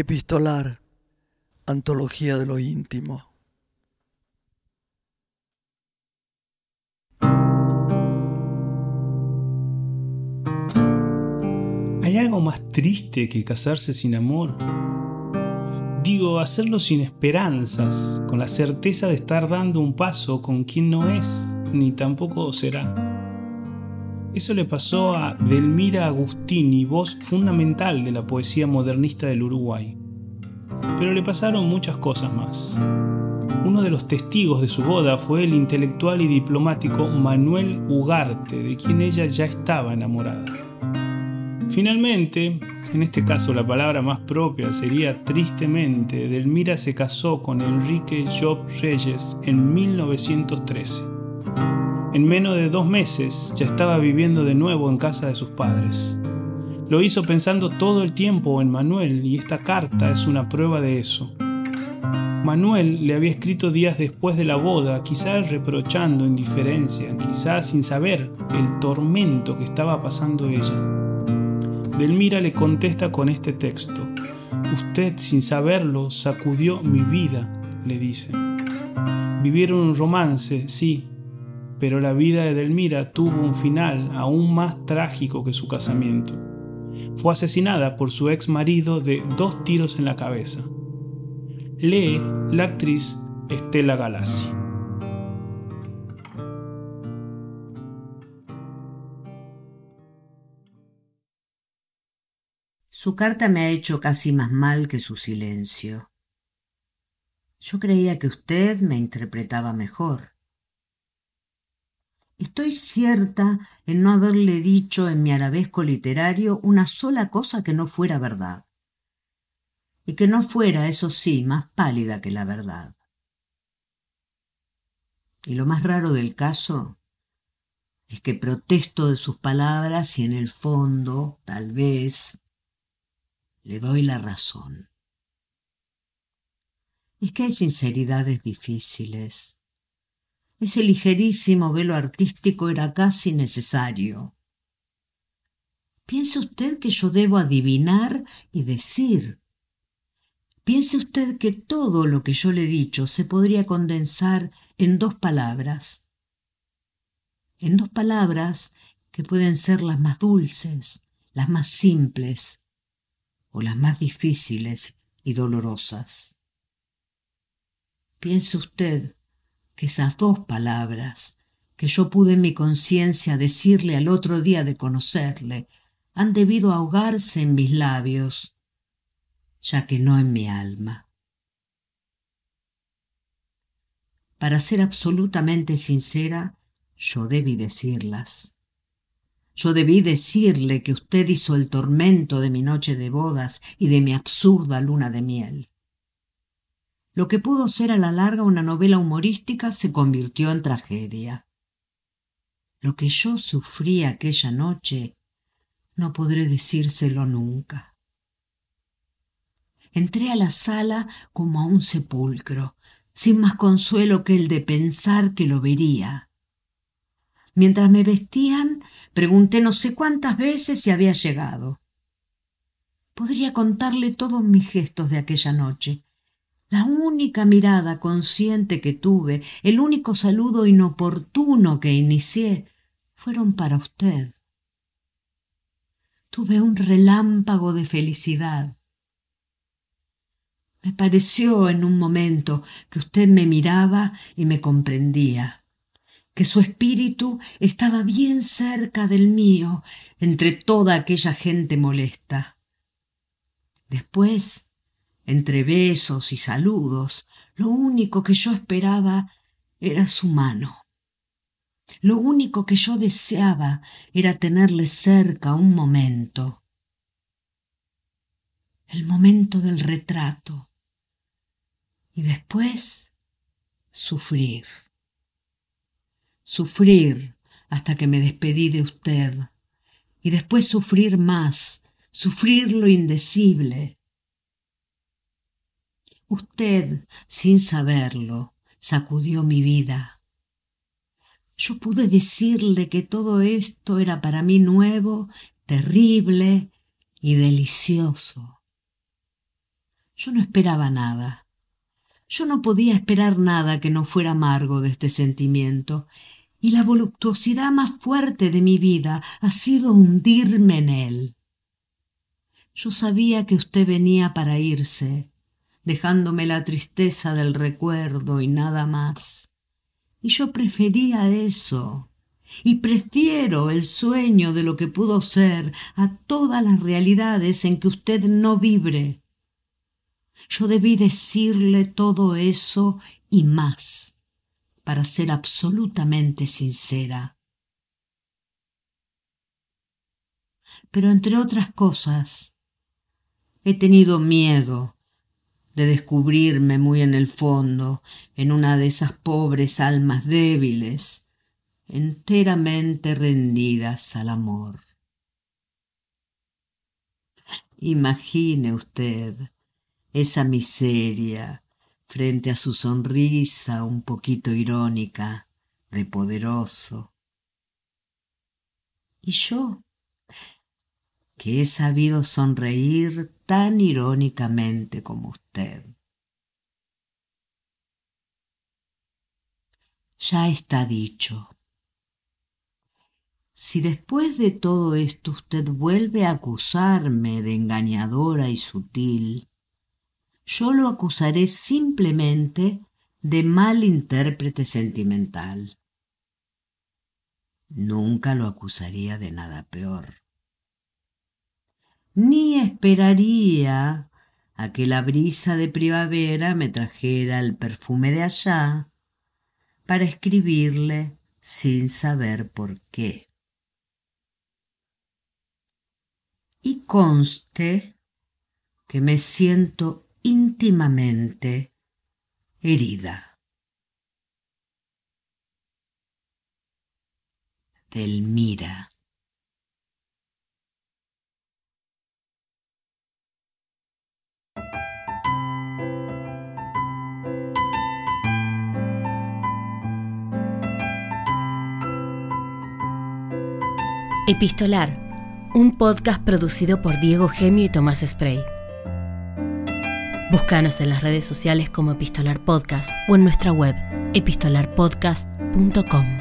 Epistolar, Antología de lo íntimo. ¿Hay algo más triste que casarse sin amor? Digo, hacerlo sin esperanzas, con la certeza de estar dando un paso con quien no es, ni tampoco será. Eso le pasó a Delmira Agustini, voz fundamental de la poesía modernista del Uruguay. Pero le pasaron muchas cosas más. Uno de los testigos de su boda fue el intelectual y diplomático Manuel Ugarte, de quien ella ya estaba enamorada. Finalmente, en este caso la palabra más propia sería tristemente, Delmira se casó con Enrique Job Reyes en 1913 en menos de dos meses ya estaba viviendo de nuevo en casa de sus padres. Lo hizo pensando todo el tiempo en Manuel y esta carta es una prueba de eso. Manuel le había escrito días después de la boda, quizás reprochando indiferencia, quizás sin saber el tormento que estaba pasando ella. Delmira le contesta con este texto. Usted, sin saberlo, sacudió mi vida, le dice. Vivieron un romance, sí, pero la vida de Delmira tuvo un final aún más trágico que su casamiento. Fue asesinada por su ex marido de dos tiros en la cabeza. Lee la actriz Estela Galassi. Su carta me ha hecho casi más mal que su silencio. Yo creía que usted me interpretaba mejor. Estoy cierta en no haberle dicho en mi arabesco literario una sola cosa que no fuera verdad. Y que no fuera, eso sí, más pálida que la verdad. Y lo más raro del caso es que protesto de sus palabras y en el fondo, tal vez, le doy la razón. Es que hay sinceridades difíciles ese ligerísimo velo artístico era casi necesario. Piense usted que yo debo adivinar y decir. Piense usted que todo lo que yo le he dicho se podría condensar en dos palabras. En dos palabras que pueden ser las más dulces, las más simples o las más difíciles y dolorosas. Piense usted que esas dos palabras que yo pude en mi conciencia decirle al otro día de conocerle han debido ahogarse en mis labios, ya que no en mi alma. Para ser absolutamente sincera, yo debí decirlas. Yo debí decirle que usted hizo el tormento de mi noche de bodas y de mi absurda luna de miel. Lo que pudo ser a la larga una novela humorística se convirtió en tragedia. Lo que yo sufrí aquella noche no podré decírselo nunca. Entré a la sala como a un sepulcro, sin más consuelo que el de pensar que lo vería. Mientras me vestían, pregunté no sé cuántas veces si había llegado. Podría contarle todos mis gestos de aquella noche, la única mirada consciente que tuve, el único saludo inoportuno que inicié, fueron para usted. Tuve un relámpago de felicidad. Me pareció en un momento que usted me miraba y me comprendía, que su espíritu estaba bien cerca del mío entre toda aquella gente molesta. Después entre besos y saludos, lo único que yo esperaba era su mano. Lo único que yo deseaba era tenerle cerca un momento. El momento del retrato. Y después sufrir. Sufrir hasta que me despedí de usted. Y después sufrir más, sufrir lo indecible Usted, sin saberlo, sacudió mi vida. Yo pude decirle que todo esto era para mí nuevo, terrible y delicioso. Yo no esperaba nada. Yo no podía esperar nada que no fuera amargo de este sentimiento, y la voluptuosidad más fuerte de mi vida ha sido hundirme en él. Yo sabía que usted venía para irse, dejándome la tristeza del recuerdo y nada más. Y yo prefería eso, y prefiero el sueño de lo que pudo ser a todas las realidades en que usted no vibre. Yo debí decirle todo eso y más, para ser absolutamente sincera. Pero entre otras cosas, he tenido miedo de descubrirme muy en el fondo, en una de esas pobres almas débiles, enteramente rendidas al amor. Imagine usted esa miseria frente a su sonrisa un poquito irónica de poderoso. Y yo, que he sabido sonreír tan irónicamente como usted. Ya está dicho. Si después de todo esto usted vuelve a acusarme de engañadora y sutil, yo lo acusaré simplemente de mal intérprete sentimental. Nunca lo acusaría de nada peor. Ni esperaría a que la brisa de primavera me trajera el perfume de allá para escribirle sin saber por qué. y conste que me siento íntimamente herida. Delmira. Epistolar un podcast producido por Diego Gemio y Tomás Spray. Búscanos en las redes sociales como Epistolar Podcast o en nuestra web epistolarpodcast.com.